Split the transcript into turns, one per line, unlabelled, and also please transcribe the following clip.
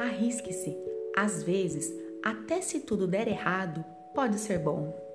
Arrisque-se. Às vezes, até se tudo der errado, pode ser bom.